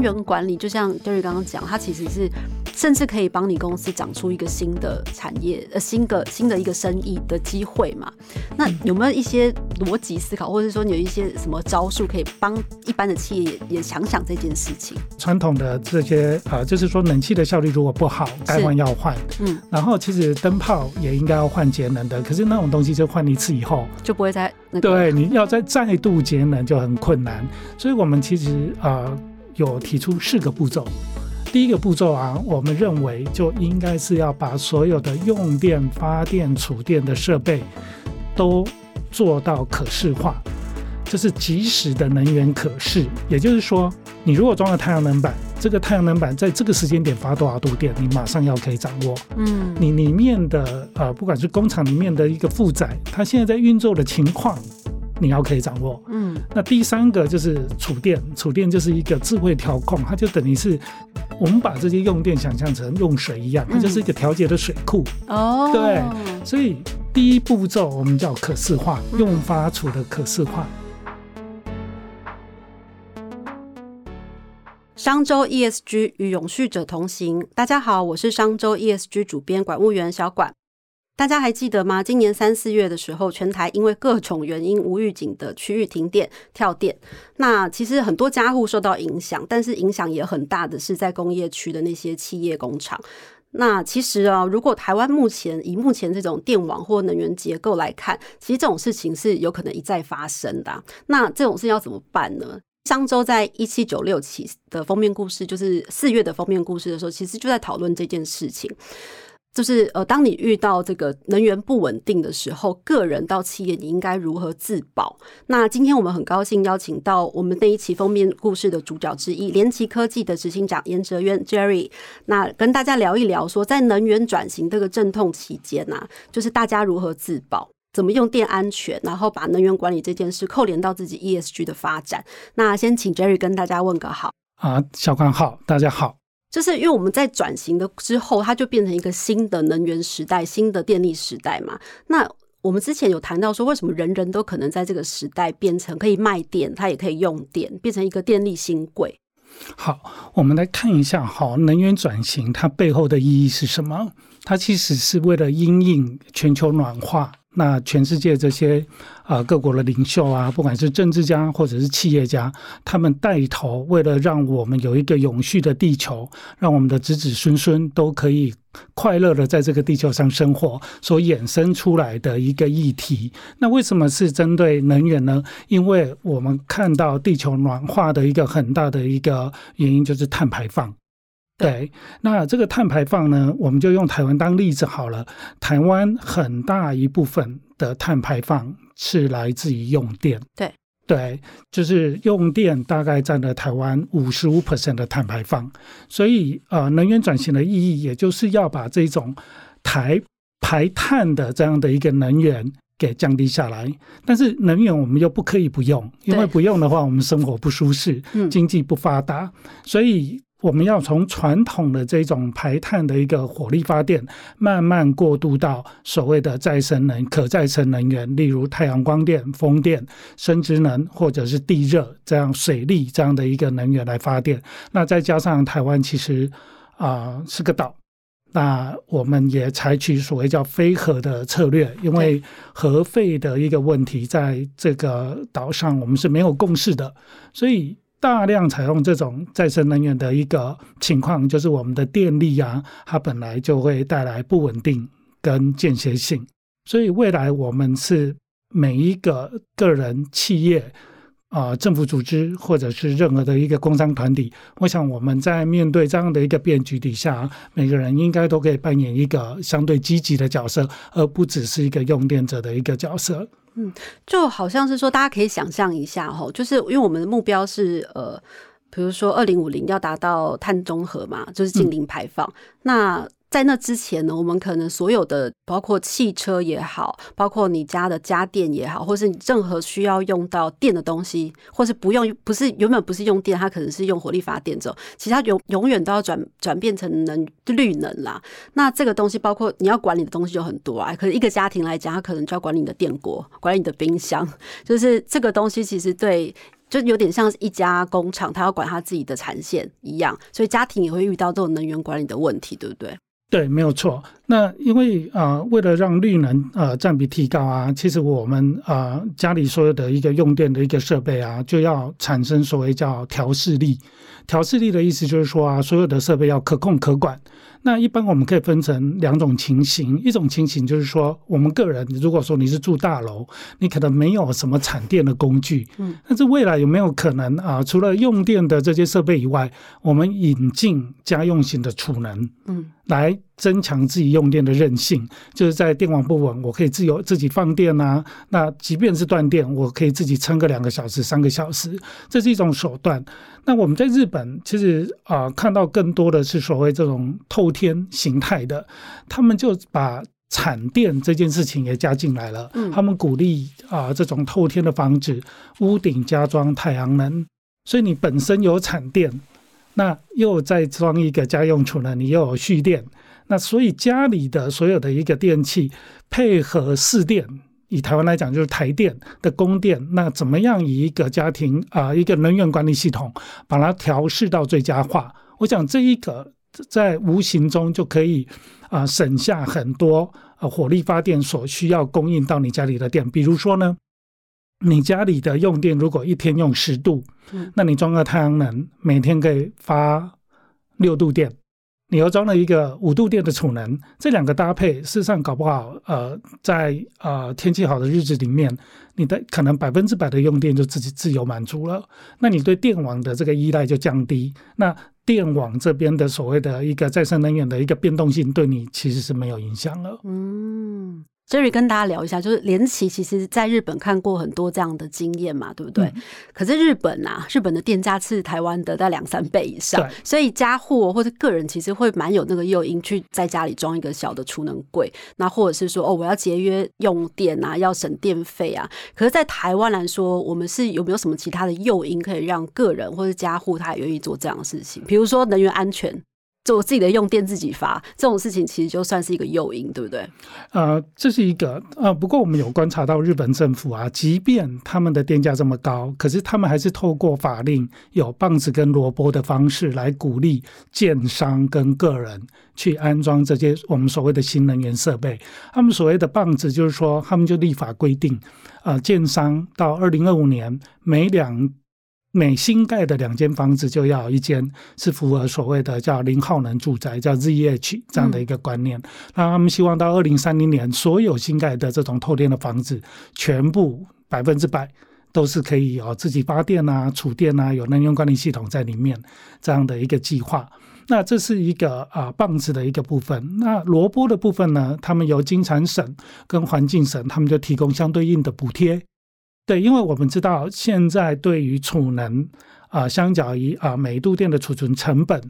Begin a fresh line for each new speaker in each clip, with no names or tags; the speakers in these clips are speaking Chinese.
能源管理，就像 Jerry 刚刚讲，它其实是甚至可以帮你公司长出一个新的产业，呃，新的新的一个生意的机会嘛。那有没有一些逻辑思考，或者说你有一些什么招数，可以帮一般的企业也也想想这件事情？
传统的这些呃，就是说冷气的效率如果不好，该换要换。嗯。然后其实灯泡也应该要换节能的，可是那种东西就换一次以后
就不会再
对，你要再再度节能就很困难。所以我们其实呃有提出四个步骤。第一个步骤啊，我们认为就应该是要把所有的用电、发电、储电的设备都做到可视化，就是即时的能源可视。也就是说，你如果装了太阳能板，这个太阳能板在这个时间点发多少度电，你马上要可以掌握。嗯，你里面的呃，不管是工厂里面的一个负载，它现在在运作的情况。你要可以掌握，嗯，那第三个就是储电，储电就是一个智慧调控，它就等于是我们把这些用电想象成用水一样，它就是一个调节的水库哦。对，所以第一步骤我们叫可视化，用发储的可视化。
商周 ESG 与永续者同行，大家好，我是商周 ESG 主编管务员小管。大家还记得吗？今年三四月的时候，全台因为各种原因无预警的区域停电、跳电，那其实很多家户受到影响，但是影响也很大的是在工业区的那些企业工厂。那其实啊，如果台湾目前以目前这种电网或能源结构来看，其实这种事情是有可能一再发生的。那这种事要怎么办呢？上周在一七九六期的封面故事，就是四月的封面故事的时候，其实就在讨论这件事情。就是呃，当你遇到这个能源不稳定的时候，个人到企业，你应该如何自保？那今天我们很高兴邀请到我们那一期封面故事的主角之一，联奇科技的执行长严哲渊 Jerry，那跟大家聊一聊，说在能源转型这个阵痛期间呐，就是大家如何自保，怎么用电安全，然后把能源管理这件事扣连到自己 ESG 的发展。那先请 Jerry 跟大家问个好
啊，小关好，大家好。
就是因为我们在转型的之后，它就变成一个新的能源时代、新的电力时代嘛。那我们之前有谈到说，为什么人人都可能在这个时代变成可以卖电，它也可以用电，变成一个电力新贵？
好，我们来看一下，好，能源转型它背后的意义是什么？它其实是为了因应全球暖化。那全世界这些啊各国的领袖啊，不管是政治家或者是企业家，他们带头为了让我们有一个永续的地球，让我们的子子孙孙都可以快乐的在这个地球上生活，所衍生出来的一个议题。那为什么是针对能源呢？因为我们看到地球暖化的一个很大的一个原因就是碳排放。对，那这个碳排放呢，我们就用台湾当例子好了。台湾很大一部分的碳排放是来自于用电。
对，
对，就是用电大概占了台湾五十五 percent 的碳排放。所以，呃，能源转型的意义，也就是要把这种排排碳的这样的一个能源给降低下来。但是，能源我们又不可以不用，因为不用的话，我们生活不舒适，经济不发达，所以。我们要从传统的这种排碳的一个火力发电，慢慢过渡到所谓的再生能、可再生能源，例如太阳光电、风电、生殖能或者是地热这样水力这样的一个能源来发电。那再加上台湾其实啊是个岛，那我们也采取所谓叫非核的策略，因为核废的一个问题在这个岛上我们是没有共识的，所以。大量采用这种再生能源的一个情况，就是我们的电力啊，它本来就会带来不稳定跟间歇性。所以未来我们是每一个个人、企业啊、政府组织或者是任何的一个工商团体，我想我们在面对这样的一个变局底下，每个人应该都可以扮演一个相对积极的角色，而不只是一个用电者的一个角色。
嗯，就好像是说，大家可以想象一下哈，就是因为我们的目标是呃，比如说二零五零要达到碳中和嘛，就是净零排放，那。在那之前呢，我们可能所有的，包括汽车也好，包括你家的家电也好，或是你任何需要用到电的东西，或是不用，不是原本不是用电，它可能是用火力发电，之后，其他永永远都要转转变成能绿能啦。那这个东西包括你要管理的东西就很多啊。可是一个家庭来讲，它可能就要管理你的电锅，管理你的冰箱，就是这个东西其实对。就有点像一家工厂，他要管他自己的产线一样，所以家庭也会遇到这种能源管理的问题，对不对？
对，没有错。那因为啊，为了让绿能呃占比提高啊，其实我们啊家里所有的一个用电的一个设备啊，就要产生所谓叫调试力。调试力的意思就是说啊，所有的设备要可控可管。那一般我们可以分成两种情形，一种情形就是说，我们个人如果说你是住大楼，你可能没有什么产电的工具，嗯，但是未来有没有可能啊？除了用电的这些设备以外，我们引进家用型的储能，嗯，来增强自己用电的韧性，就是在电网不稳，我可以自由自己放电啊。那即便是断电，我可以自己撑个两个小时、三个小时，这是一种手段。那我们在日本其实啊，看到更多的是所谓这种透天形态的，他们就把产电这件事情也加进来了。他们鼓励啊，这种透天的房子屋顶加装太阳能，所以你本身有产电，那又再装一个家用储能，你又有蓄电，那所以家里的所有的一个电器配合市电。以台湾来讲，就是台电的供电，那怎么样以一个家庭啊一个能源管理系统把它调试到最佳化？我想这一个在无形中就可以啊省下很多呃火力发电所需要供应到你家里的电。比如说呢，你家里的用电如果一天用十度，那你装个太阳能，每天可以发六度电。你又装了一个五度电的储能，这两个搭配，事实上搞不好，呃，在呃天气好的日子里面，你的可能百分之百的用电就自己自由满足了，那你对电网的这个依赖就降低，那电网这边的所谓的一个再生能源的一个变动性，对你其实是没有影响了。嗯。
Jerry 跟大家聊一下，就是联奇其实在日本看过很多这样的经验嘛，对不对？可是日本啊，日本的电价是台湾的在两三倍以上，所以家户或者个人其实会蛮有那个诱因去在家里装一个小的储能柜，那或者是说哦，我要节约用电啊，要省电费啊。可是，在台湾来说，我们是有没有什么其他的诱因可以让个人或者家户他也愿意做这样的事情？比如说能源安全。做自己的用电自己发这种事情，其实就算是一个诱因，对不对？
呃，这是一个呃，不过我们有观察到日本政府啊，即便他们的电价这么高，可是他们还是透过法令有棒子跟萝卜的方式来鼓励建商跟个人去安装这些我们所谓的新能源设备。他们所谓的棒子就是说，他们就立法规定，呃，建商到二零二五年每两。每新盖的两间房子就要一间是符合所谓的叫零耗能住宅，叫 ZH 这样的一个观念。那他们希望到二零三零年，所有新盖的这种透电的房子，全部百分之百都是可以有自己发电啊、储电啊，有能源管理系统在里面这样的一个计划。那这是一个啊棒子的一个部分。那萝卜的部分呢，他们由金产省跟环境省，他们就提供相对应的补贴。对，因为我们知道现在对于储能啊，相较于啊每度电的储存成本，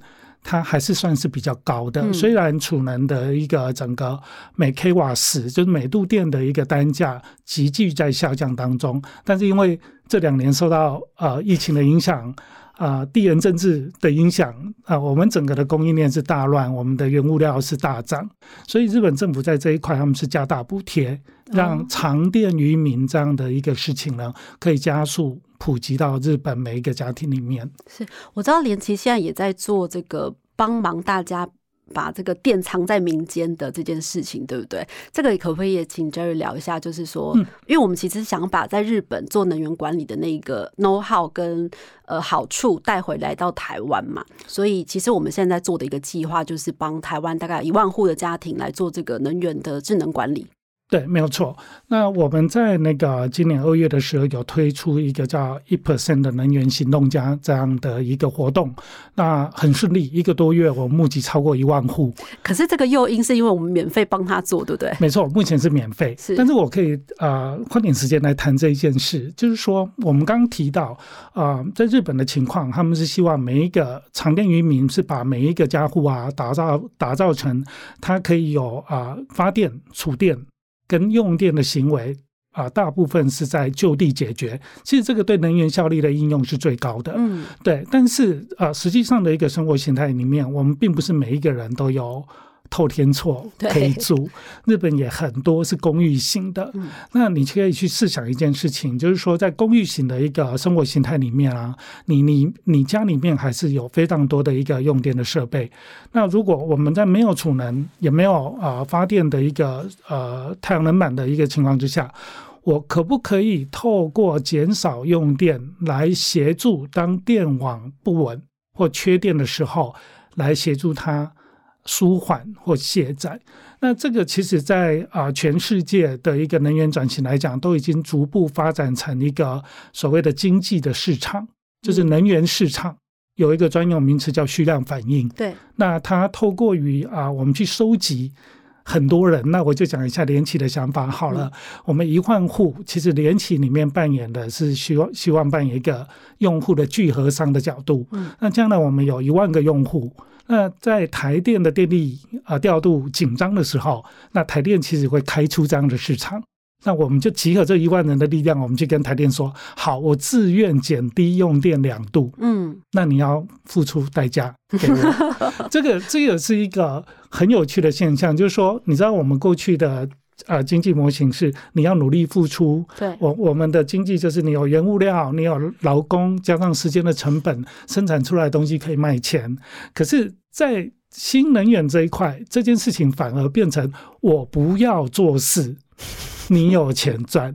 它还是算是比较高的。虽然储能的一个整个每 k 瓦时，就是每度电的一个单价急剧在下降当中，但是因为这两年受到呃疫情的影响。啊，地缘政治的影响啊，我们整个的供应链是大乱，我们的原物料是大涨，所以日本政府在这一块他们是加大补贴，让长电于民这样的一个事情呢，可以加速普及到日本每一个家庭里面。
是我知道连奇现在也在做这个帮忙大家。把这个电藏在民间的这件事情，对不对？这个可不可以也请 Jerry 聊一下？就是说，因为我们其实想把在日本做能源管理的那个 know how 跟呃好处带回来到台湾嘛，所以其实我们现在做的一个计划，就是帮台湾大概一万户的家庭来做这个能源的智能管理。
对，没有错。那我们在那个今年二月的时候，有推出一个叫“一 percent” 的能源行动家这样的一个活动，那很顺利，一个多月我募集超过一万户。
可是这个诱因是因为我们免费帮他做，对不对？
没错，目前是免费。是，但是我可以呃花点时间来谈这一件事，就是说我们刚刚提到啊，在日本的情况，他们是希望每一个长电渔民是把每一个家户啊打造打造成它可以有啊发电储电。跟用电的行为啊，大部分是在就地解决。其实这个对能源效率的应用是最高的。嗯，对。但是啊，实际上的一个生活形态里面，我们并不是每一个人都有透天厝可以租，日本也很多是公寓型的。那你可以去试想一件事情，就是说在公寓型的一个生活形态里面啊，你你你家里面还是有非常多的一个用电的设备。那如果我们在没有储能也没有呃发电的一个呃太阳能板的一个情况之下，我可不可以透过减少用电来协助当电网不稳或缺电的时候，来协助它？舒缓或卸载，那这个其实，在啊全世界的一个能源转型来讲，都已经逐步发展成一个所谓的经济的市场，就是能源市场有一个专用名词叫虚量反应。
对，
那它透过于啊，我们去收集很多人，那我就讲一下联企的想法好了。我们一万户，其实联企里面扮演的是希望希望扮演一个用户的聚合商的角度。嗯，那将来我们有一万个用户。那在台电的电力啊调度紧张的时候，那台电其实会开出这样的市场。那我们就集合这一万人的力量，我们去跟台电说：好，我自愿减低用电两度。嗯，那你要付出代价给我。这个这个是一个很有趣的现象，就是说，你知道我们过去的。啊，经济模型是你要努力付出。
对，
我我们的经济就是你有原物料，你有劳工，加上时间的成本，生产出来的东西可以卖钱。可是，在新能源这一块，这件事情反而变成我不要做事，你有钱赚。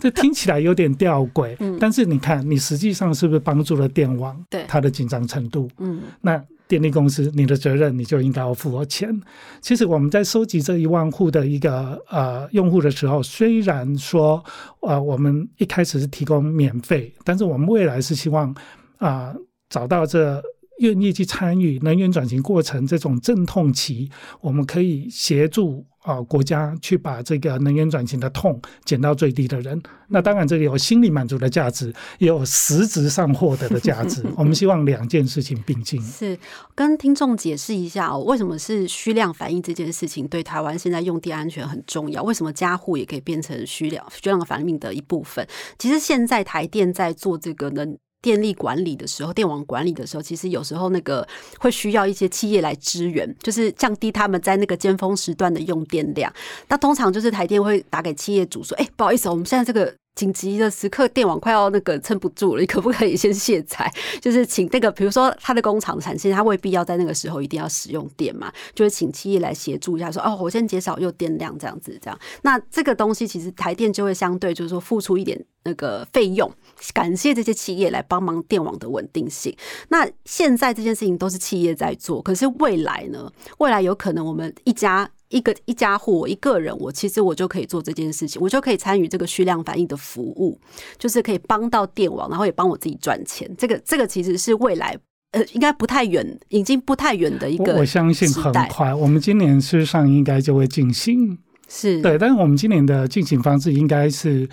这听起来有点吊诡，但是你看，你实际上是不是帮助了电网？
对
它的紧张程度？嗯，那。电力公司，你的责任你就应该要付我钱。其实我们在收集这一万户的一个呃用户的时候，虽然说呃我们一开始是提供免费，但是我们未来是希望啊找到这愿意去参与能源转型过程这种阵痛期，我们可以协助。啊，国家去把这个能源转型的痛减到最低的人，那当然这里有心理满足的价值，也有实质上获得的价值。我们希望两件事情并进。
是跟听众解释一下哦，为什么是虚量反应这件事情对台湾现在用电安全很重要？为什么加户也可以变成虚量虚量反应的一部分？其实现在台电在做这个能。电力管理的时候，电网管理的时候，其实有时候那个会需要一些企业来支援，就是降低他们在那个尖峰时段的用电量。那通常就是台电会打给企业主说：“哎，不好意思，我们现在这个。”紧急的时刻，电网快要那个撑不住了，你可不可以先卸载？就是请那个，比如说他的工厂产线，他未必要在那个时候一定要使用电嘛，就是请企业来协助一下，说哦，我先减少用电量这样子，这样。那这个东西其实台电就会相对就是说付出一点那个费用，感谢这些企业来帮忙电网的稳定性。那现在这件事情都是企业在做，可是未来呢？未来有可能我们一家。一个一家户，我一个人，我其实我就可以做这件事情，我就可以参与这个虚量反应的服务，就是可以帮到电网，然后也帮我自己赚钱。这个这个其实是未来，呃，应该不太远，已经不太远的一个。
我相信很快，我们今年事实上应该就会进行。
是
对，但是我们今年的进行方式应该是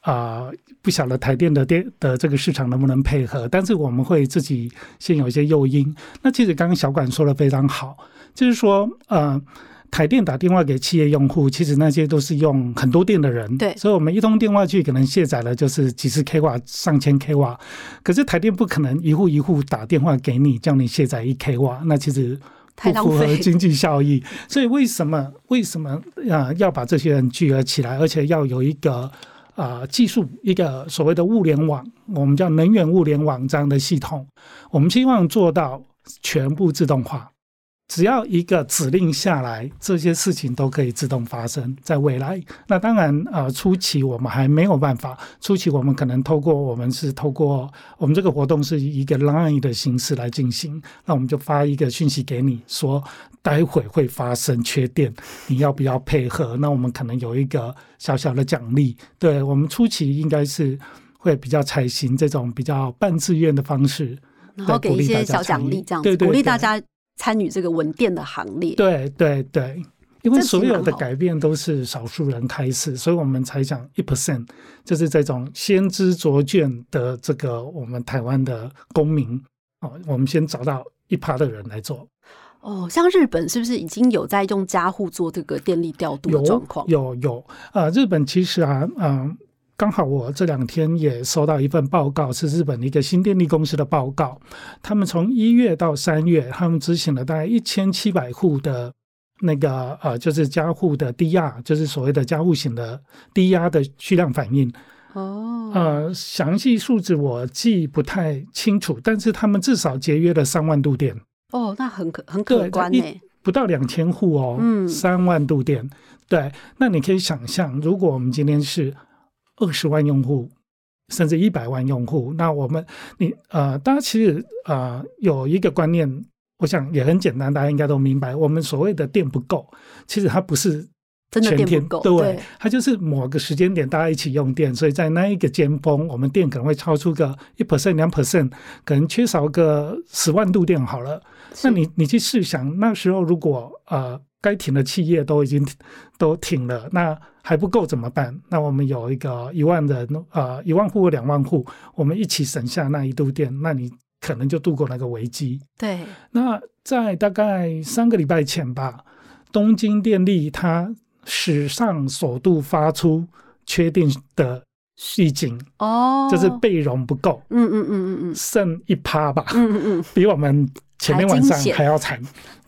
啊，不晓得台电的电的这个市场能不能配合，但是我们会自己先有一些诱因。那其实刚刚小管说的非常好，就是说呃。台电打电话给企业用户，其实那些都是用很多电的人，
对，
所以我们一通电话去，可能卸载了就是几十 k 瓦、上千 k 瓦。可是台电不可能一户一户打电话给你，叫你卸载一 k 瓦，那其实不符合经济效益。所以为什么为什么啊要把这些人聚合起来，而且要有一个啊技术一个所谓的物联网，我们叫能源物联网这样的系统，我们希望做到全部自动化。只要一个指令下来，这些事情都可以自动发生在未来。那当然，呃，初期我们还没有办法。初期我们可能透过我们是透过我们这个活动是一个 Line 的形式来进行。那我们就发一个讯息给你，说待会会发生缺电，你要不要配合？那我们可能有一个小小的奖励。对我们初期应该是会比较采行这种比较半自愿的方式，
然后给一些小奖励，这样子鼓励大家。参与这个稳电的行列，
对对对，因为所有的改变都是少数人开始，所以我们才讲一 percent，就是这种先知卓见的这个我们台湾的公民哦，我们先找到一趴的人来做。
哦，像日本是不是已经有在用家户做这个电力调度的状况？
有有啊，日本其实啊，嗯。刚好我这两天也收到一份报告，是日本的一个新电力公司的报告。他们从一月到三月，他们执行了大概一千七百户的那个呃，就是加护的低压，就是所谓的加护型的低压的虚量反应。
哦，
呃，详细数字我记不太清楚，但是他们至少节约了三万度电，
哦，那很可很可
对
观
一
呢。
不到两千户哦，
嗯
三万度电。对，那你可以想象，如果我们今天是二十万用户，甚至一百万用户，那我们你呃，大家其实呃有一个观念，我想也很简单，大家应该都明白，我们所谓的电不够，其实它不是
真的
全天
电不够
对，
对。
它就是某个时间点大家一起用电，所以在那一个尖峰，我们电可能会超出个一 percent 两 percent，可能缺少个十万度电好了。那你你去试想，那时候如果呃该停的企业都已经都停了，那还不够怎么办？那我们有一个一万人呃一万户或两万户，我们一起省下那一度电，那你可能就度过那个危机。
对，
那在大概三个礼拜前吧，东京电力它史上首度发出确定的预警，
哦，
就是备容不够，
嗯嗯嗯嗯嗯
剩一趴吧，
嗯嗯嗯，
比我们前面晚上
还
要惨。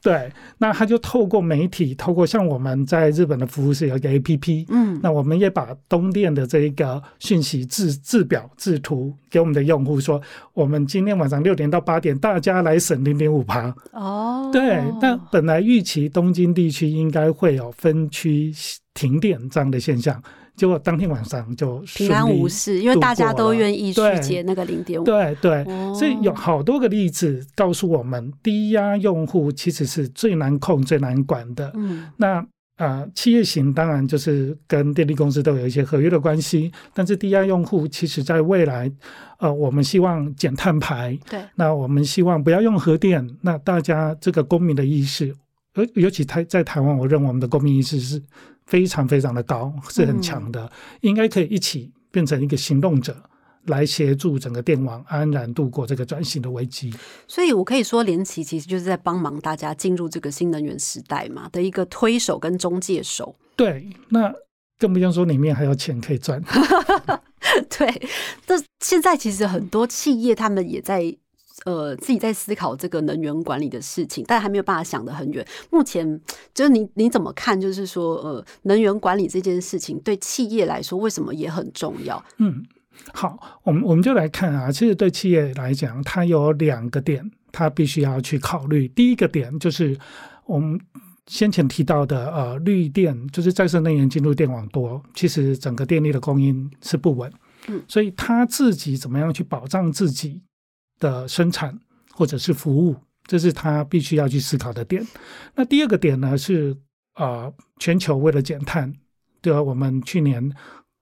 对，那他就透过媒体，透过像我们在日本的服务是有一个 A P P，
嗯，
那我们也把东电的这一个讯息制制表制图给我们的用户说，我们今天晚上六点到八点，大家来省零点五趴。
哦，
对，那本来预期东京地区应该会有分区停电这样的现象，结果当天晚上就
平安无事，因为大家都愿意去接那个零点五，
对对，
哦。
所以有好多个例子告诉我们，低压用户其实是最难控、最难管的。
嗯。
那呃，企业型当然就是跟电力公司都有一些合约的关系，但是低压用户其实在未来，呃，我们希望减碳排，
对，
那我们希望不要用核电，那大家这个公民的意识，尤尤其台在台湾，我认为我们的公民意识是非常非常的高，是很强的，应该可以一起变成一个行动者，来协助整个电网安然度过这个转型的危机。
所以我可以说，联奇其实就是在帮忙大家进入这个新能源时代嘛的一个推手跟中介手。
对，那更不用说里面还有钱可以赚。
对，这现在其实很多企业他们也在。呃，自己在思考这个能源管理的事情，但还没有办法想得很远。目前就是你你怎么看？就是说，呃，能源管理这件事情对企业来说，为什么也很重要？
嗯，好，我们我们就来看啊，其实对企业来讲，它有两个点，它必须要去考虑。第一个点就是我们先前提到的，呃，绿电就是再生能源进入电网多，其实整个电力的供应是不稳，
嗯，
所以他自己怎么样去保障自己的生产或者是服务，这是他必须要去思考的点。那第二个点呢是，呃，全球为了减碳，对吧？我们去年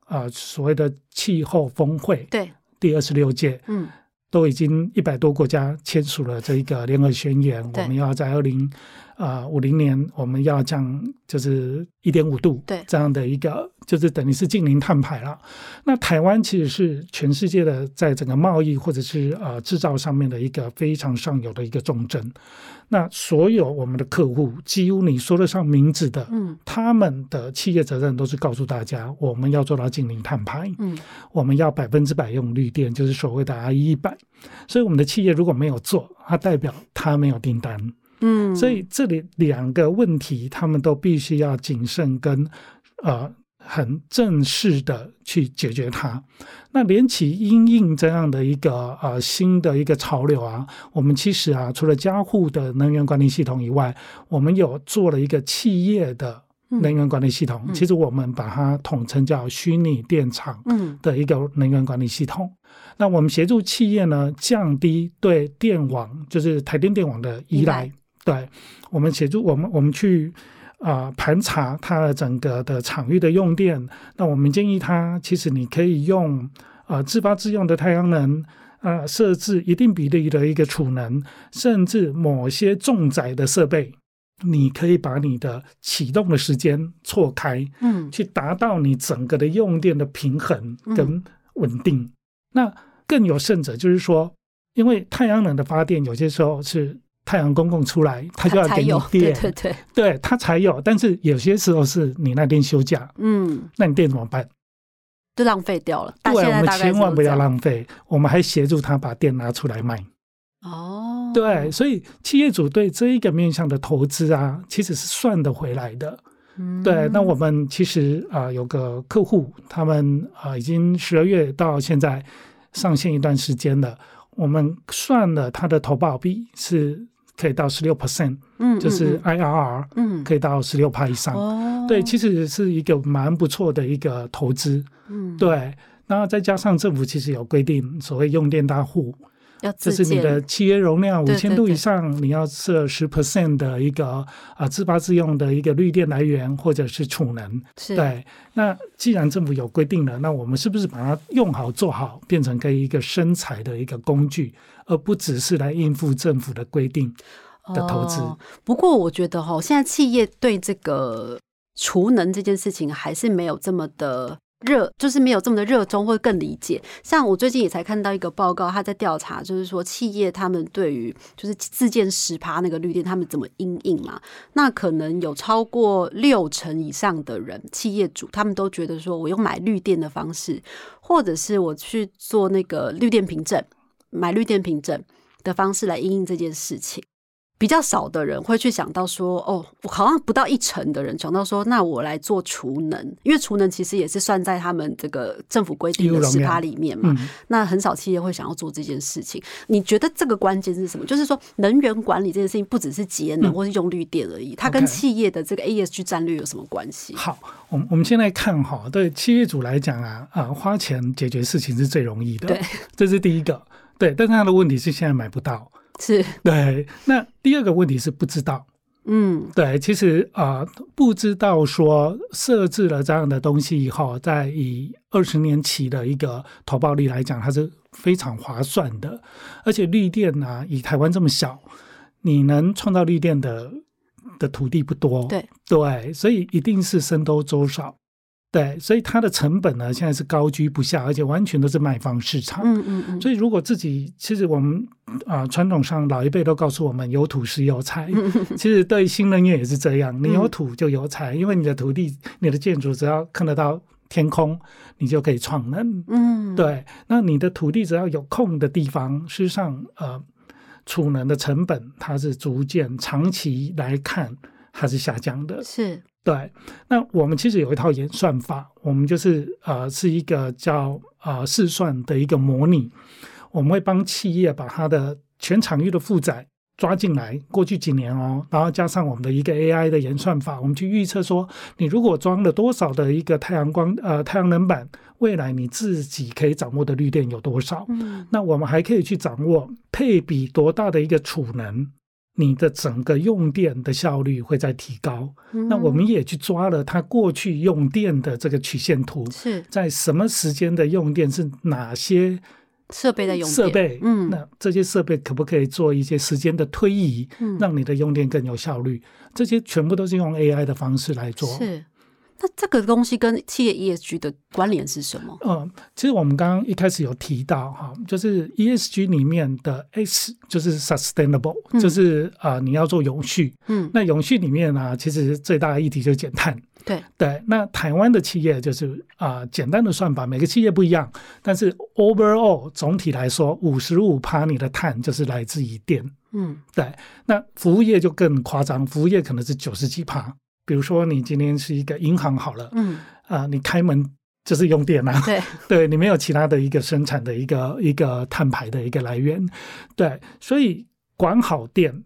呃所谓的气候峰会
对，
第二十六届，
嗯，
都已经一百多国家签署了这一个联合宣言，我们要在二零呃五零年我们要降就是一点五度，
对
这样的一个就是等于是近零碳排了。那台湾其实是全世界的在整个贸易或者是呃制造上面的一个非常上游的一个重镇。那所有我们的客户，几乎你说得上名字的，
嗯
他们的企业责任都是告诉大家，我们要做到近零碳排。
嗯，
我们要百分之百用绿电，就是所谓的 RE 一百。所以我们的企业如果没有做，它代表它没有订单。
嗯，
所以这里两个问题，他们都必须要谨慎跟呃很正式的去解决它。那连起因应这样的一个呃新的一个潮流啊，我们其实啊除了家户的能源管理系统以外，我们有做了一个企业的能源管理系统。
嗯
其实我们把它统称叫虚拟电厂。
嗯
的一个能源管理系统。那我们协助企业呢，降低对电网，就是台电电网的依赖。
依
对，我们协助我们我们去啊、呃盘查它的整个的场域的用电。那我们建议它，其实你可以用呃自发自用的太阳能。呃，设置一定比例的一个储能，甚至某些重载的设备，你可以把你的启动的时间错开，
嗯
去达到你整个的用电的平衡跟稳定。那更有甚者，就是说，因为太阳能的发电有些时候是太阳公公出来，他就要给你电，
对对，
对它才有。但是有些时候是你那天休假，
嗯，
那你电怎么办？
就浪费掉了。但
对，我们千万不要浪费，我们还协助他把电拿出来卖。
哦，
对，所以企业主对这一个面向的投资啊，其实是算得回来的。
嗯
对，那我们其实啊、有个客户，他们啊、已经十二月到现在上线一段时间了，我们算了他的投保比是可以到十六 percent，
嗯
就是 IRR
嗯
可以到十六趴以上。
哦，
对，其实是一个蛮不错的一个投资。
嗯
对，那再加上政府其实有规定，所谓用电大户，
要
就是你的契约容量五千度以上，你要设十 percent 的一个啊自发自用的一个绿电来源或者是储能。
是
对，那既然政府有规定了，那我们是不是把它用好做好，变成可以一个生财的一个工具，而不只是来应付政府的规定？的投资
不过我觉得哈，现在企业对这个储能这件事情还是没有这么的。热就是没有这么的热衷或更理解，像我最近也才看到一个报告，他在调查，就是说企业他们对于就是自建十趴那个绿电，他们怎么应应嘛？那可能有超过六成以上的人，企业主他们都觉得说，我用买绿电的方式，或者是我去做那个绿电凭证，买绿电凭证的方式来应应这件事情。比较少的人会去想到说，哦，我好像不到一成的人想到说，那我来做储能，因为储能其实也是算在他们这个政府规定的十趴里面嘛。
嗯，
那很少企业会想要做这件事情。你觉得这个关键是什么？就是说，能源管理这件事情不只是节能
嗯
或是用绿电而已，它跟企业的这个 ESG 战略有什么关系？
好，我们我们现在看哈，对企业主来讲啊，啊，花钱解决事情是最容易的，
对，
这是第一个。对，但是他的问题是现在买不到。
是，
对，那第二个问题是不知道。
嗯，
对，其实啊、呃不知道说设置了这样的东西以后，在以二十年期的一个投报率来讲，它是非常划算的。而且绿电呢、以台湾这么小，你能创造绿电的的土地不多，
对
对，所以一定是僧多粥少。对，所以它的成本呢，现在是高居不下，而且完全都是卖方市场。
嗯嗯嗯，
所以，如果自己其实我们啊、传统上老一辈都告诉我们，有土是有财。其实对新能源也是这样，你有土就有财，因为你的土地、你的建筑只要看得到天空，你就可以创能。
嗯，
对，那你的土地只要有空的地方，事实上，呃，储能的成本它是逐渐长期来看它是下降的。
是，
对，那我们其实有一套演算法，我们就是呃是一个叫呃试算的一个模拟，我们会帮企业把它的全场域的负载抓进来，过去几年哦，然后加上我们的一个 AI 的演算法，我们去预测说，你如果装了多少的一个太阳光呃太阳能板，未来你自己可以掌握的绿电有多少？
嗯
那我们还可以去掌握配比多大的一个储能，你的整个用电的效率会在提高。那我们也去抓了它过去用电的这个曲线图，
是
在什么时间的用电是哪些
设备的用电
设备？
嗯
那这些设备可不可以做一些时间的推移，
嗯
让你的用电更有效率？这些全部都是用 AI 的方式来做。
是。那这个东西跟企业 ESG 的关联是什么？
嗯，其实我们刚刚一开始有提到哈，就是 ESG 里面的 S 就是 sustainable，、
嗯
就是啊、呃你要做永续。
嗯，
那永续里面呢、其实最大的议题就是减碳。
对，
对，那台湾的企业就是啊、简单的算法，每个企业不一样，但是 overall 总体来说，五十五趴你的碳就是来自于电。
嗯
对，那服务业就更夸张，服务业可能是九十几趴。比如说你今天是一个银行好了，
嗯，
啊、你开门就是用电啊，
对，
对你没有其他的一个生产的一个一个碳排的一个来源，对，所以管好电，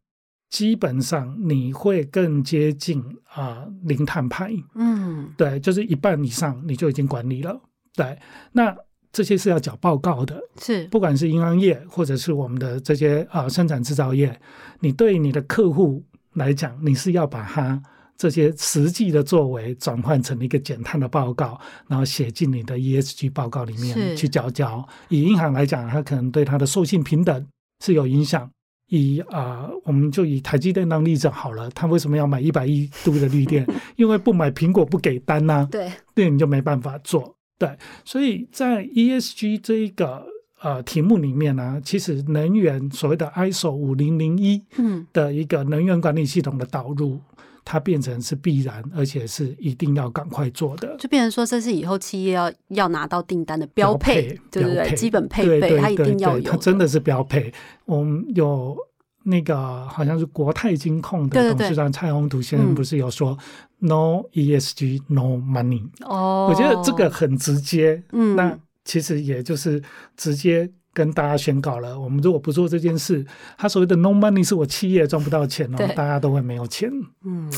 基本上你会更接近啊、零碳排，
嗯。
对，就是一半以上你就已经管理了，对，那这些是要缴报告的，
是，
不管是银行业或者是我们的这些啊、生产制造业，你对你的客户来讲，你是要把它。这些实际的作为转换成一个减碳的报告，然后写进你的 ESG 报告里面去交交。以银行来讲，它可能对它的授信平等是有影响。以啊、我们就以台积电当例子好了，它为什么要买一百亿度的绿电？因为不买苹果不给单呐、
对，
那你就没办法做。对，所以在 ESG 这一个呃题目里面呢，其实能源所谓的 ISO 五零零一
嗯
的一个能源管理系统的导入，它变成是必然，而且是一定要赶快做的。
就变成说这是以后企业要要拿到订单的标配，对不对？基本配备它一定要有
它真的是标配。我们有那个好像是国泰金控的董事长蔡宏图先生
嗯
不是有说、No ESG No Money？
哦，
我觉得这个很直接，
嗯
那其实也就是直接跟大家宣告了，我们如果不做这件事，他所谓的 no money 是我企业赚不到钱哦，大家都会没有钱。
嗯，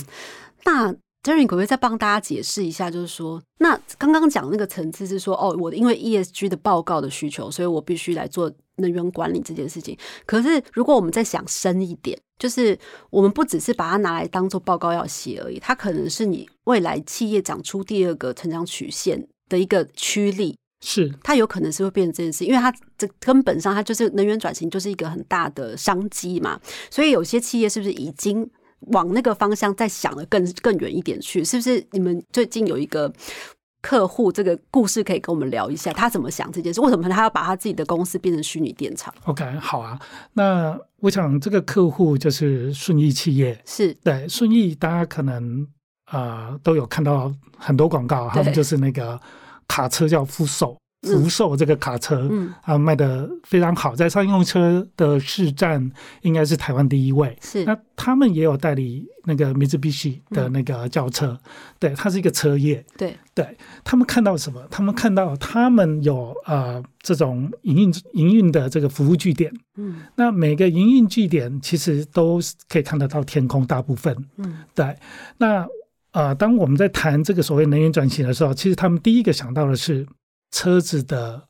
那 Jerry 可不可以再帮大家解释一下？就是说，那刚刚讲那个层次是说，哦，我因为 ESG 的报告的需求，所以我必须来做能源管理这件事情。可是，如果我们再想深一点，就是我们不只是把它拿来当做报告要写而已，它可能是你未来企业长出第二个成长曲线的一个驱力。
是
它有可能是会变成这件事，因为它这根本上它就是能源转型，就是一个很大的商机嘛。所以有些企业是不是已经往那个方向再想的更更远一点去？是不是你们最近有一个客户这个故事可以跟我们聊一下？他怎么想这件事？为什么他要把他自己的公司变成虚拟电厂
？OK，好啊。那我想这个客户就是顺义企业，
是
对顺义，大家可能啊、呃都有看到很多广告，他们就是那个卡车叫福寿，
嗯
福寿这个卡车，
嗯
啊卖的非常好，在商用车的市占应该是台湾第一位。
是
那他们也有代理那个 Mitsubishi 的那个轿车，对，它是一个车业。
对
对他们看到什么？他们看到他们有呃这种营运营运的这个服务据点。
嗯
那每个营运据点其实都可以看得到天空，大部分。
嗯
对，那呃，当我们在谈这个所谓能源转型的时候，其实他们第一个想到的是车子的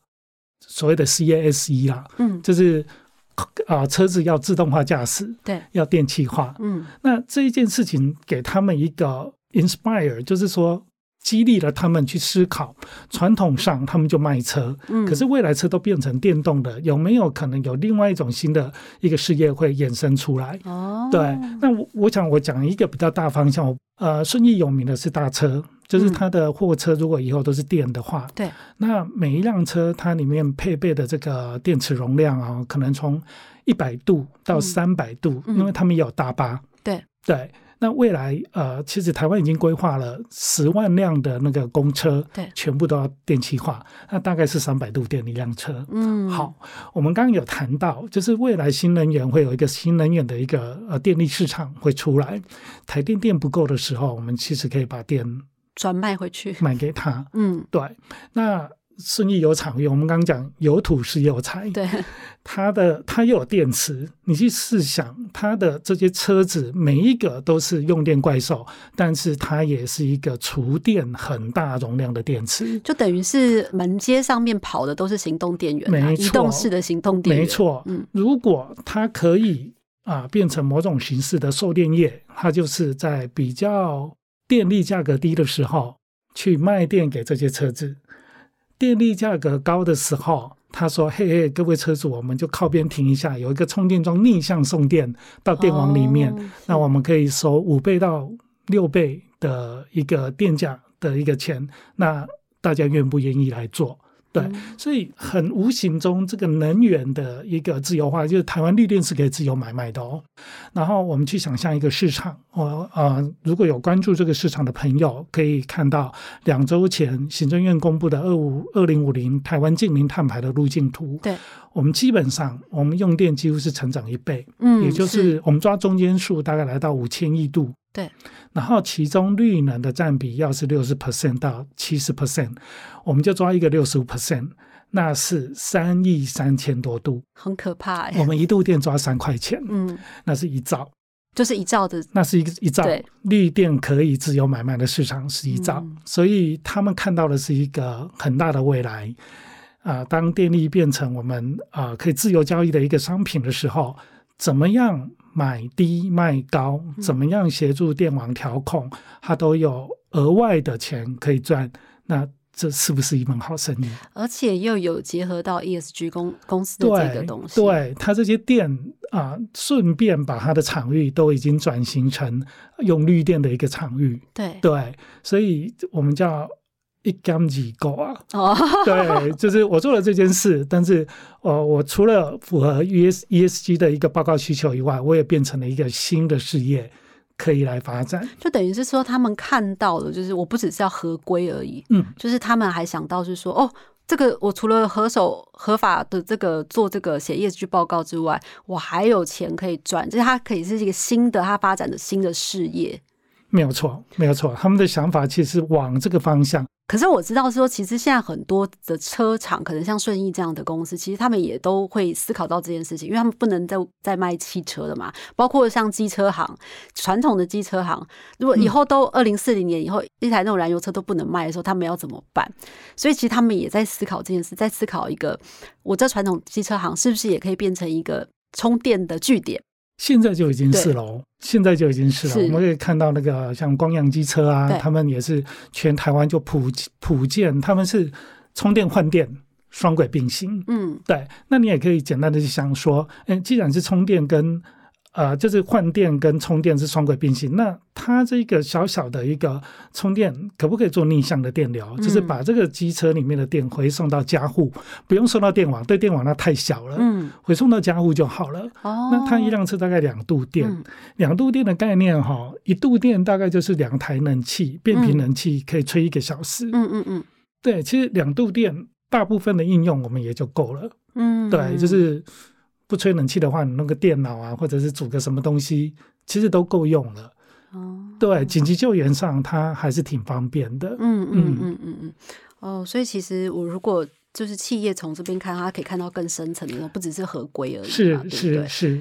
所谓的 CASE 啦，
嗯
就是啊、呃车子要自动化驾驶，
对
要电气化。
嗯
那这一件事情给他们一个 inspire，就是说激励了他们去思考。传统上他们就卖车，
嗯，
可是未来车都变成电动的，有没有可能有另外一种新的一个事业会衍生出来？
哦。
对，那我我想我讲一个比较大方向，呃，顺义有名的是大车，就是它的货车如果以后都是电的话，
对，
那每一辆车它里面配备的这个电池容量啊，可能从一百度到
嗯。
三百度，
嗯。
因为他们有大巴，
对。
对。那未来呃，其实台湾已经规划了十万辆的那个公车，
对。
全部都要电气化，那大概是三百度电一辆车。
嗯。
好，我们刚刚有谈到，就是未来新能源会有一个新能源的一个呃电力市场会出来，台电电不够的时候，我们其实可以把电
转卖回去，
卖给他。
嗯。
对，那顺义有场域，我们刚刚讲有土是有财，
对
它的它又有电池，你去试想，它的这些车子每一个都是用电怪兽，但是它也是一个储电很大容量的电池。
就等于是门街上面跑的都是行动电源、啊，
没错
移动式的行动电源，
没错，
嗯
如果它可以啊变成某种形式的售电业，它就是在比较电力价格低的时候去卖电给这些车子，电力价格高的时候。他说：“嘿嘿，各位车主，我们就靠边停一下，有一个充电桩逆向送电到电网里面，
哦
那我们可以收五倍到六倍的一个电价的一个钱，那大家愿不愿意来做？对，
嗯
所以很无形中，这个能源的一个自由化，就是台湾绿电是可以自由买卖的哦。然后我们去想象一个市场，我呃，如果有关注这个市场的朋友，可以看到两周前行政院公布的二五二零五零台湾近零碳排的路径图。
对，
我们基本上我们用电几乎是成长一倍，
嗯，
也就是我们抓中间数大概来到五千亿度。
对，
然后其中绿能的占比要是六十 percent 到七十 percent，我们就抓一个六十五 percent，那是三亿三千多度。
很可怕哎、
我们一度电抓三块钱，
嗯，
那是一兆，
就是一兆的，
那是一个一兆。
对。
绿电可以自由买卖的市场是一兆，
嗯。
所以他们看到的是一个很大的未来。啊、当电力变成我们啊、可以自由交易的一个商品的时候，怎么样买低卖高，
嗯
怎么样协助电网调控，它都有额外的钱可以赚。那这是不是一门好生意？
而且又有结合到 ESG 公公司的这个
对
东西，，
对，它这些店啊，顺便把它的场域都已经转型成用绿电的一个场域。
对，
对，所以我们叫一竿子够啊。
哦，
对，就是我做了这件事，但是呃，我除了符合 ES ESG 的一个报告需求以外，我也变成了一个新的事业，可以来发展。
就等于是说，他们看到了，就是我不只是要合规而已，
嗯，
就是他们还想到是说，哦，这个我除了合手合法的这个做这个写业绩报告之外，我还有钱可以赚，就是它可以是一个新的，它发展的新的事业。
没有错，没有错，他们的想法其实往这个方向。
可是我知道说，其实现在很多的车厂，可能像顺义这样的公司，其实他们也都会思考到这件事情，因为他们不能再再卖汽车了嘛。包括像机车行，传统的机车行，如果以后都二零四零年以后，一台那种燃油车都不能卖的时候，他们要怎么办？所以其实他们也在思考这件事，在思考一个，我这传统机车行是不是也可以变成一个充电的据点？
现在就已经是了，现在就已经是了。我们可以看到那个像光阳机车啊，他们也是全台湾就普普建，他们是充电换电双轨并行。
嗯，
对。那你也可以简单的去想说，嗯，既然是充电跟呃，就是换电跟充电是双轨并行。那它这个小小的一个充电，可不可以做逆向的电流？就是把这个机车里面的电回送到家户，不用送到电网，对电网那太小了。
嗯，
回送到家户就好了。
哦，
那它一辆车大概两度电，两度电的概念哈，一度电大概就是两台冷气，变频冷气可以吹一个小时。
嗯嗯嗯，
对，其实两度电大部分的应用我们也就够了。
嗯，
对，就是。不吹冷气的话，你弄个电脑啊，或者是煮个什么东西，其实都够用了。
哦，
对，紧急救援上它还是挺方便的。
嗯嗯嗯嗯嗯。哦，所以其实我如果就是企业从这边看，它可以看到更深层的，不只是合规而已。
是是是。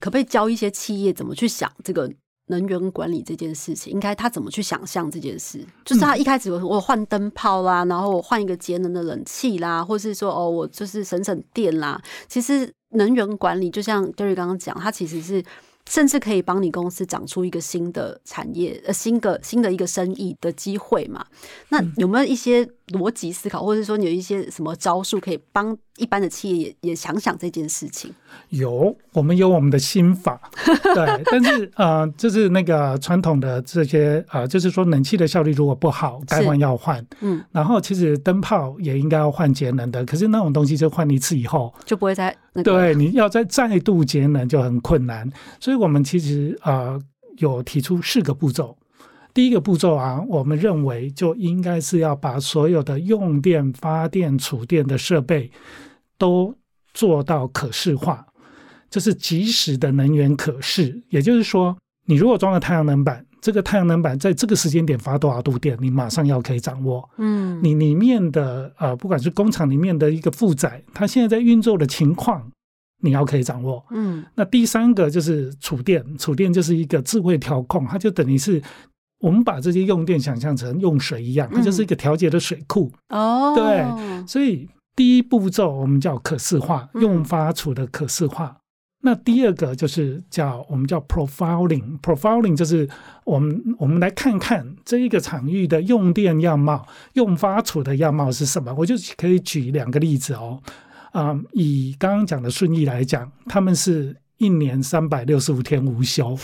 可不可以教一些企业怎么去想这个能源管理这件事情？应该他怎么去想象这件事？就是他一开始我换灯泡啦，然后我换一个节能的冷气啦，或是说哦，我就是省省电啦。其实。能源管理就像 Derry 刚刚讲，它其实是甚至可以帮你公司长出一个新的产业，呃，新的新的一个生意的机会嘛。那有没有一些逻辑思考，或者说你有一些什么招数可以帮？一般的企业也也想想这件事情，
有我们有我们的心法，对，但是呃，就是那个传统的这些呃，就是说冷气的效率如果不好，该换要换，
嗯，
然后其实灯泡也应该要换节能的，可是那种东西就换一次以后
就不会再
对，你要再再度节能就很困难，所以我们其实呃有提出四个步骤。第一个步骤啊，我们认为就应该是要把所有的用电、发电、储电的设备都做到可视化，就是及时的能源可视。也就是说，你如果装了太阳能板，这个太阳能板在这个时间点发多少度电，你马上要可以掌握。
嗯，
你里面的呃，不管是工厂里面的一个负载，它现在在运作的情况，你要可以掌握。
嗯，
那第三个就是储电，储电就是一个智慧调控，它就等于是。我们把这些用电想象成用水一样，它就是一个调节的水库。
哦，
对，所以第一步骤我们叫可视化，用发储的可视化。那第二个就是叫我们叫 profiling，profiling 就是我们我们来看看这一个场域的用电样貌、用发储的样貌是什么。我就可以举两个例子哦。啊，以刚刚讲的顺义来讲，他们是一年三百六十五天无休。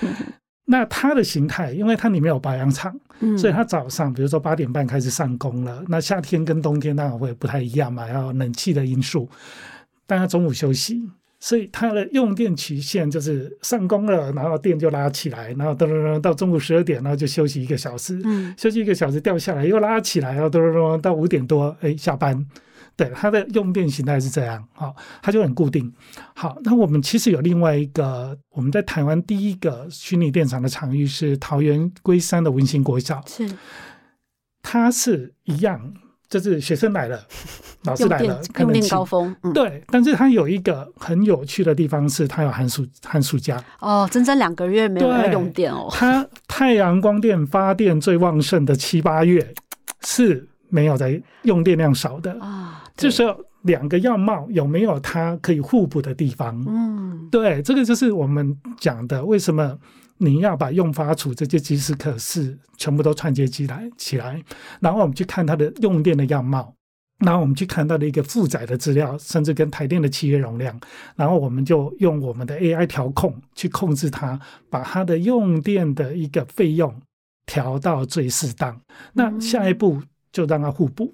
那它的形态，因为它里面有保养厂，所以它早上比如说八点半开始上工了。那夏天跟冬天当然会不太一样嘛，要冷气的因素。但它中午休息，所以它的用电曲线就是上工了，然后电就拉起来，然后噔噔噔到中午十二点，然后就休息一个小时，休息一个小时掉下来又拉起来，然后噔噔噔到五点多，哎下班。对它的用电形态是这样，好，它就很固定。好，那我们其实有另外一个，我们在台湾第一个虚拟电厂的场域是桃园龟山的文心国小，
是，
它是一样，就是学生来了，老师来了，
用电高峰，
对，但是它有一个很有趣的地方是，它有寒暑寒暑假，
哦，整整两个月没有用电哦，
它太阳光电发电最旺盛的七八月是没有在用电量少的。
啊。
就是两个样貌有没有它可以互补的地方？
嗯，
对，这个就是我们讲的，为什么你要把用发储这些即时可视全部都串接起来起来，然后我们去看它的用电的样貌，然后我们去看它的一个负载的资料，甚至跟台电的契约容量，然后我们就用我们的 AI 调控去控制它，把它的用电的一个费用调到最适当。那下一步就让它互补。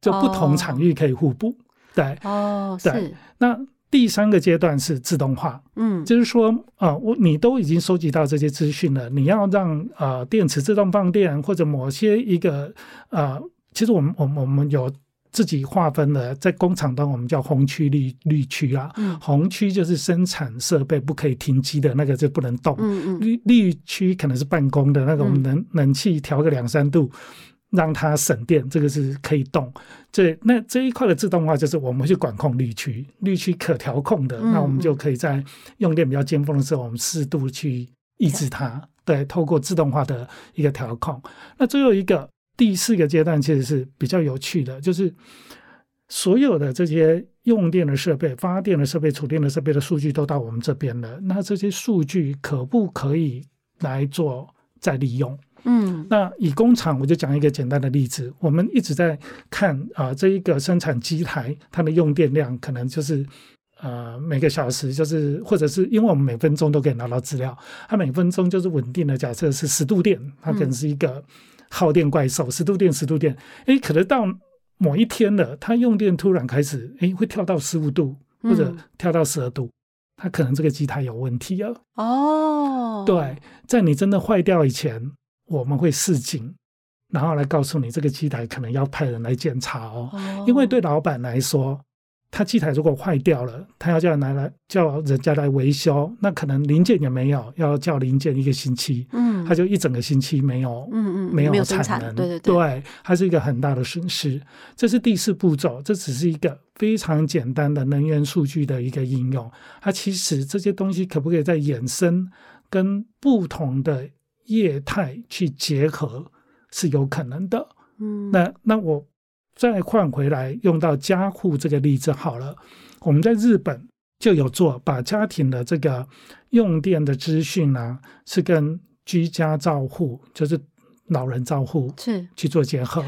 就不同场域可以互补，对，
哦，
对。那第三个阶段是自动化，
嗯，
就是说，啊，我你都已经收集到这些资讯了，你要让呃电池自动放电，或者某些一个呃，其实我们我们我们有自己划分的，在工厂当中我们叫红区绿绿区啊，
嗯。
红区就是生产设备不可以停机的那个就不能动，
嗯嗯。
绿绿区可能是办公的那个，我们
嗯。
冷冷气调个两三度，让它省电，这个是可以动。这那这一块的自动化就是我们去管控绿区，绿区可调控的，
嗯
那我们就可以在用电比较尖峰的时候，我们适度去抑制它。对，透过自动化的一个调控。那最后一个第四个阶段其实是比较有趣的，就是所有的这些用电的设备、发电的设备、储电的设备的数据都到我们这边了。那这些数据可不可以来做再利用？
嗯。
那以工厂，我就讲一个简单的例子，我们一直在看啊、这一个生产机台它的用电量，可能就是呃每个小时就是，或者是因为我们每分钟都可以拿到资料，它每分钟就是稳定的，假设是十度电，它可能是一个耗电怪兽，十度电十度电，诶，可能到某一天了，它用电突然开始，诶，会跳到十五度或者
嗯
跳到十二度，它可能这个机台有问题了。
哦，
对，在你真的坏掉以前，我们会示警，然后来告诉你这个机台可能要派人来检查哦。
哦，
因为对老板来说，他机台如果坏掉了，他要叫人来来叫人家来维修，那可能零件也没有，要叫零件一个星期，
嗯，
他就一整个星期没有。
嗯嗯
没有
产，
产能，
对对对，
对，它是一个很大的损失。这是第四步骤，这只是一个非常简单的能源数据的一个应用。它其实这些东西可不可以再衍生跟不同的业态去结合，是有可能的。
嗯，
那那我再换回来用到家户这个例子好了，我们在日本就有做，把家庭的这个用电的资讯啊，是跟居家照护，就是老人照护
是。
去做结合。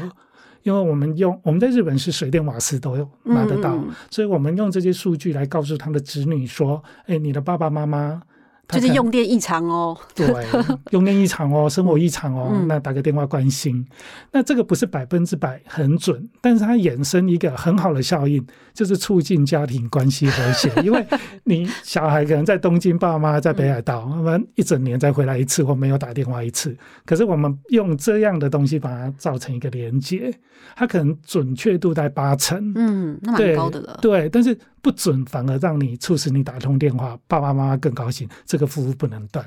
因为我们用我们在日本是水电瓦斯都有拿得到，
嗯嗯
所以我们用这些数据来告诉他的子女说：“哎，你的爸爸妈妈他
就是用电异常哦，
对，用电异常哦，生活异常哦，
嗯
那打个电话关心。那这个不是百分之百很准，但是它衍生一个很好的效应，就是促进家庭关系和谐。因为你小孩可能在东京，爸妈在北海道，他们一整年再回来一次或没有打电话一次，可是我们用这样的东西把它造成一个连接，它可能准确度在八成。
嗯，那蛮高的了，
对，但是不准反而让你促使你打通电话，爸爸妈妈更高兴，这个服务不能断。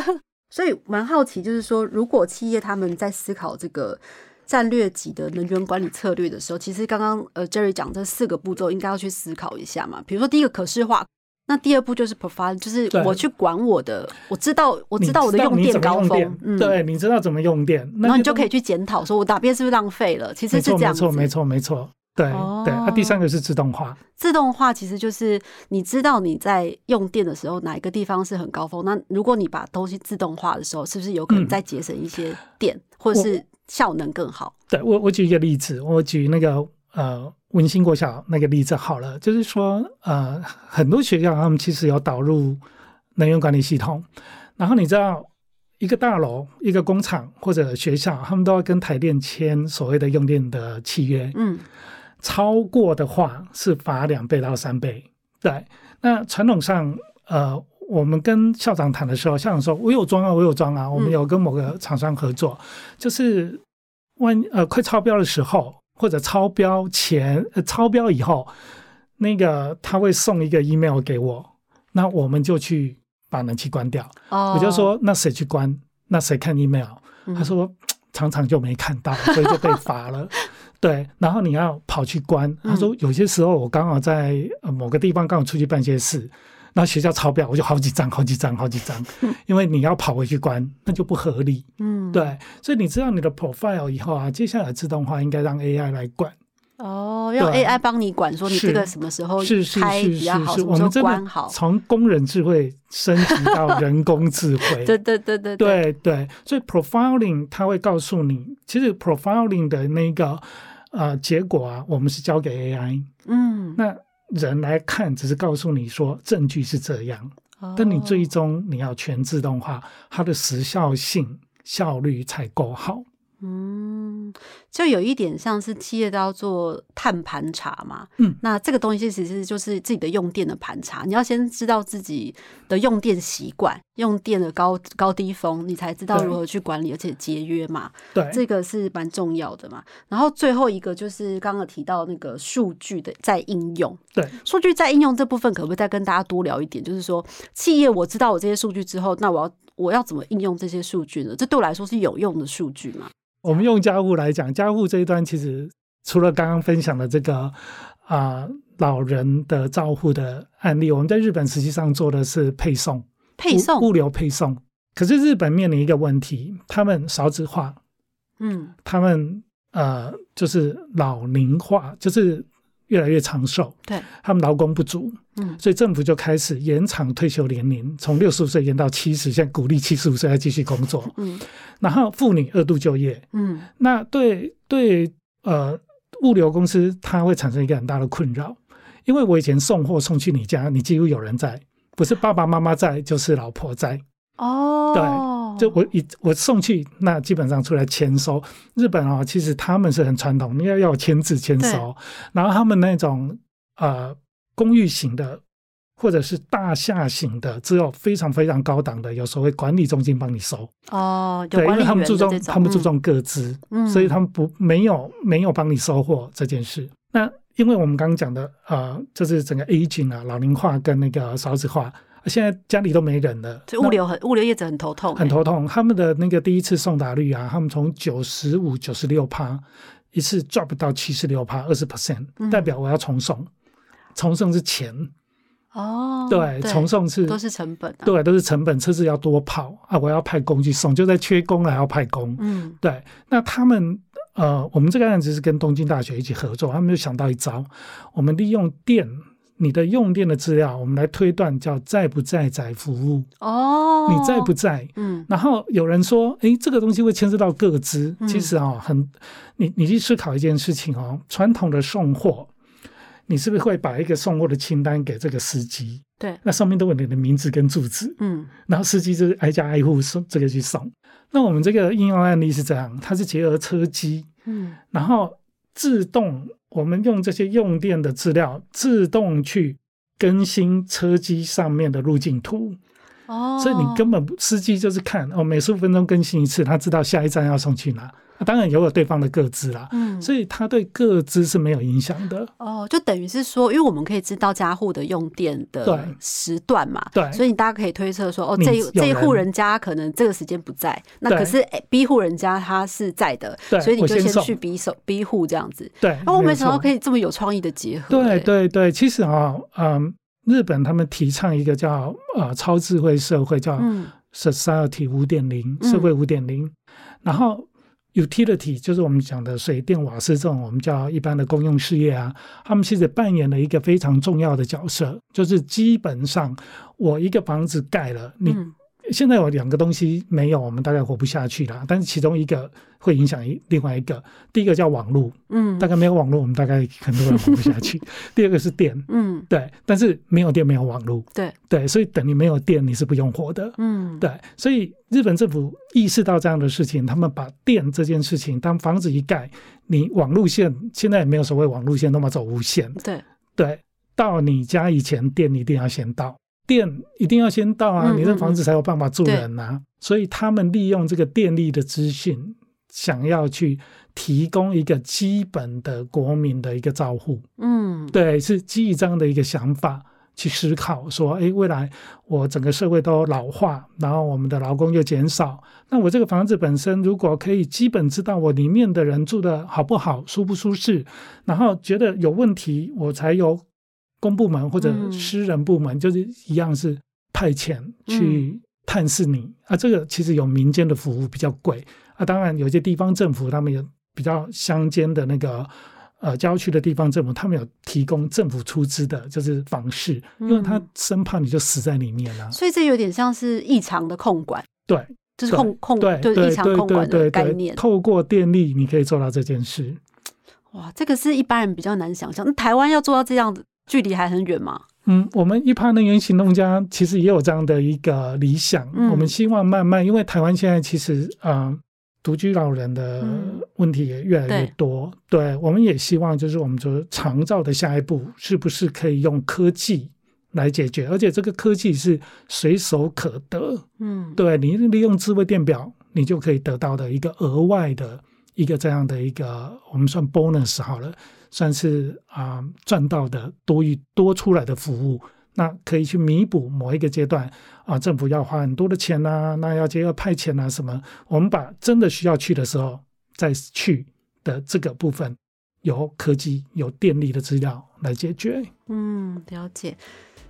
所以蛮好奇，就是说，如果企业他们在思考这个战略级的能源管理策略的时候，其实刚刚呃 Jerry 讲这四个步骤，应该要去思考一下嘛。比如说第一个可视化，那第二步就是 profile，就是我去管我的，我知道我知道我的用电高峰嗯，
对，你知道怎么用电，以，
然后你就可以去检讨，说我哪边是不是浪费了，其实，是这样子。
没错，没错，没错，对
哦。
对。那第三个是自动化，
自动化其实就是你知道你在用电的时候哪一个地方是很高峰，那如果你把东西自动化的时候，是不是有可能
嗯。
再节省一些电，或者是效能更好？
对我，我举一个例子，我举那个呃文心国小那个例子好了，就是说呃很多学校他们其实有导入能源管理系统，然后你知道一个大楼、一个工厂或者学校，他们都要跟台电签所谓的用电的契约，
嗯
超过的话是罚两倍到三倍。对，那传统上，呃，我们跟校长谈的时候，校长说：“我有装啊，我有装啊。”我们有跟某个厂商合作，就是万呃快超标的时候，或者超标前、呃、超标以后，那个他会送一个 email 给我，那我们就去把冷气关掉。
哦，
我就说：“那谁去关？那谁看 email？”
嗯
他说 常常就没看到，所以就被罚了。对，然后你要跑去关。
嗯
他说有些时候我刚好在呃某个地方刚好出去办些事，然后学校抄表，我就好几张、好几张、好几张，因为你要跑回去关，那就不合理。
嗯，
对，所以你知道你的 profile 以后啊，接下来自动化应该让 AI 来管。
哦，让 AI 帮你管，说你
是
这个什么时候
是是
开
是
比较好，
是是，
什么时候
我们
关好。
从工人智慧升级到人工智慧。
对对对对
对对，所以 profiling 它会告诉你，其实 profiling 的那个呃结果啊，我们是交给 AI，
嗯，
那人来看只是告诉你说证据是这样，但你
哦
最终你要全自动化，它的时效性、效率才够好。
嗯嗯，就有一点像是企业都要做碳盘查嘛。
嗯，
那这个东西其实就是自己的用电的盘查，你要先知道自己的用电习惯、用电的高高低峰，你才知道如何去管理，而且节约嘛。
对，
这个是蛮重要的嘛。然后最后一个就是刚刚提到那个数据的再应用。
对，
数据再应用这部分，可不可以再跟大家多聊一点？就是说，企业我知道我这些数据之后，那我要我要怎么应用这些数据呢？这对我来说是有用的数据嘛？
我们用家务来讲，家务这一端其实除了刚刚分享的这个啊、老人的照护的案例，我们在日本实际上做的是配送，
配送
物物流配送。可是日本面临一个问题，他们少子化，
嗯
他们呃就是老龄化，就是越来越长寿，
对，
他们劳工不足，
嗯。
所以政府就开始延长退休年龄，从六十五岁延到七十，现在鼓励七十五岁要继续工作，
嗯。
然后妇女二度就业，
嗯。
那对对呃物流公司它会产生一个很大的困扰，因为我以前送货送去你家，你几乎有人在，不是爸爸妈妈在，就是老婆在。
哦，
就我一我送去，那基本上出来签收。日本啊、其实他们是很传统，你要要签字签收，然后他们那种呃公寓型的或者是大厦型的，只有非常非常高档的，有所谓管理中心帮你收。
哦，
对，因为他们注重他们注重各资，
嗯，
所以他们不没有没有帮你收货这件事。那因为我们刚刚讲的呃，就是整个 aging 啊，老龄化跟那个少子化，现在家里都没人了，
物流很物流业者很头痛，
很头痛。他们的那个第一次送达率啊，他们从九十五、九十六趴，一次 drop 到七十六趴，二十 percent，
嗯
代表我要重送。重送是钱，
哦，
对，重送是
都是成本啊，
对，都是成本，车子要多跑啊，我要派工去送，就在缺工了还要派工。
嗯
对，那他们呃，我们这个案子是跟东京大学一起合作，他们就想到一招，我们利用电。你的用电的资料，我们来推断叫在不在载服务，
哦，
你在不在？
嗯
然后有人说，诶，这个东西会牵涉到个资。
嗯
其实啊、很，你你去思考一件事情哦，传统的送货，你是不是会把一个送货的清单给这个司机？
对，
那上面都有你的名字跟住址，
嗯
然后司机就是挨家挨户送这个去送。那我们这个应用案例是这样，它是结合车机，
嗯
然后自动我们用这些用电的资料，自动去更新车机上面的路径图。
哦，
所以你根本不司机就是看哦，每十五分钟更新一次，他知道下一站要送去哪。啊当然也有对方的个资啦，
嗯
所以他对个资是没有影响的。
哦，就等于是说，因为我们可以知道家户的用电的时段嘛，
对
所以你大家可以推测说，哦，
你
这一这一户
人
人家可能这个时间不在，那可是诶 B 户人家他是在的，
对
所以你就先去 B 手 B 户这样子。
对，
哦，我
没有错
没想到可以这么有创意的结合。
对
诶，
对对，其实啊、嗯，日本他们提倡一个叫呃超智慧社会，叫
嗯
society 五点零，
嗯
社会五点零，然后。Utility 就是我们讲的水电瓦斯这种我们叫一般的公用事业啊，他们其实扮演了一个非常重要的角色，就是基本上我一个房子盖了，你现在有两个东西没有，我们大概活不下去了。但是其中一个会影响一另外一个，第一个叫网络，
嗯
大概没有网络，我们大概很多人活不下去。第二个是电，
嗯，
对，但是没有电没有网络，
对，
对，所以等你没有电，你是不用活的。
嗯
对，所以日本政府意识到这样的事情，他们把电这件事情，当房子一盖，你网路线现在也没有所谓网路线，那么走无线，
对，
对，到你家以前电一定要先到，电一定要先到啊，
嗯
你这房子才有办法住
对
人啊。所以他们利用这个电力的资讯，想要去提供一个基本的国民的一个照护。
嗯
对，是基于这样的一个想法去思考，说，哎，未来我整个社会都老化，然后我们的劳工又减少，那我这个房子本身如果可以基本知道我里面的人住的好不好、舒不舒适，然后觉得有问题，我才由公部门或者
嗯
私人部门，就是一样是派遣去探视你、啊。这个其实有民间的服务比较贵啊，当然有些地方政府他们有比较乡间的那个。呃，郊区的地方政府，他们有提供政府出资的，就是房事，因为他
嗯
生怕你就死在里面了、
所以这有点像是异常的控管，
对
就是控控
对
就是异常
对对对
控管的概念。
透过电力你可以做到这件事。
哇，这个是一般人比较难想象。那台湾要做到这样的距离还很远吗？
嗯，我们一趴能源行动家其实也有这样的一个理想，
嗯
我们希望慢慢，因为台湾现在其实呃独居老人的问题也越来越多。对，我们也希望就是我们说长照的下一步是不是可以用科技来解决，而且这个科技是随手可得。嗯，对你利用智慧电表，你就可以得到的一个额外的一个这样的一个我们算 bonus 好了。算是啊赚到的多余多出来的服务，那可以去弥补某一个阶段啊政府要花很多的钱呐，那要接要派遣啊什么，我们把真的需要去的时候再去的这个部分，有科技有电力的资料来解决。
嗯，了解。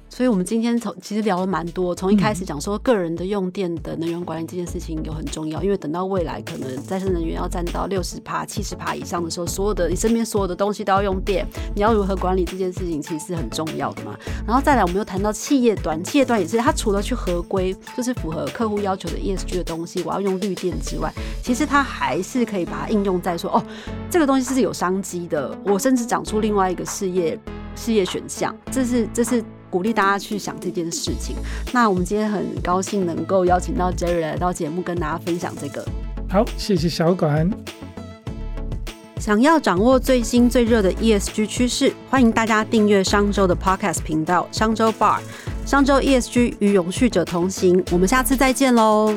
所以，我们今天从其实聊了蛮多。从一开始讲说，个人的用电的能源管理这件事情有很重要，因为等到未来可能再生能源要占到六十帕、七十帕以上的时候，所有的你身边所有的东西都要用电，你要如何管理这件事情，其实是很重要的嘛。然后再来，我们又谈到企业端，企业端也是它除了去合规，就是符合客户要求的 ESG 的东西，我要用绿电之外，其实它还是可以把它应用在说，哦，这个东西是有商机的，我甚至讲出另外一个事业事业选项，这是这是。鼓励大家去想这件事情。那我们今天很高兴能够邀请到 Jerry 来到节目，跟大家分享这个。
好，谢谢小管。
想要掌握最新最热的 ESG 趋势，欢迎大家订阅商周的 Podcast 频道——商周 Bar。商周 ESG 与永续者同行。我们下次再见喽。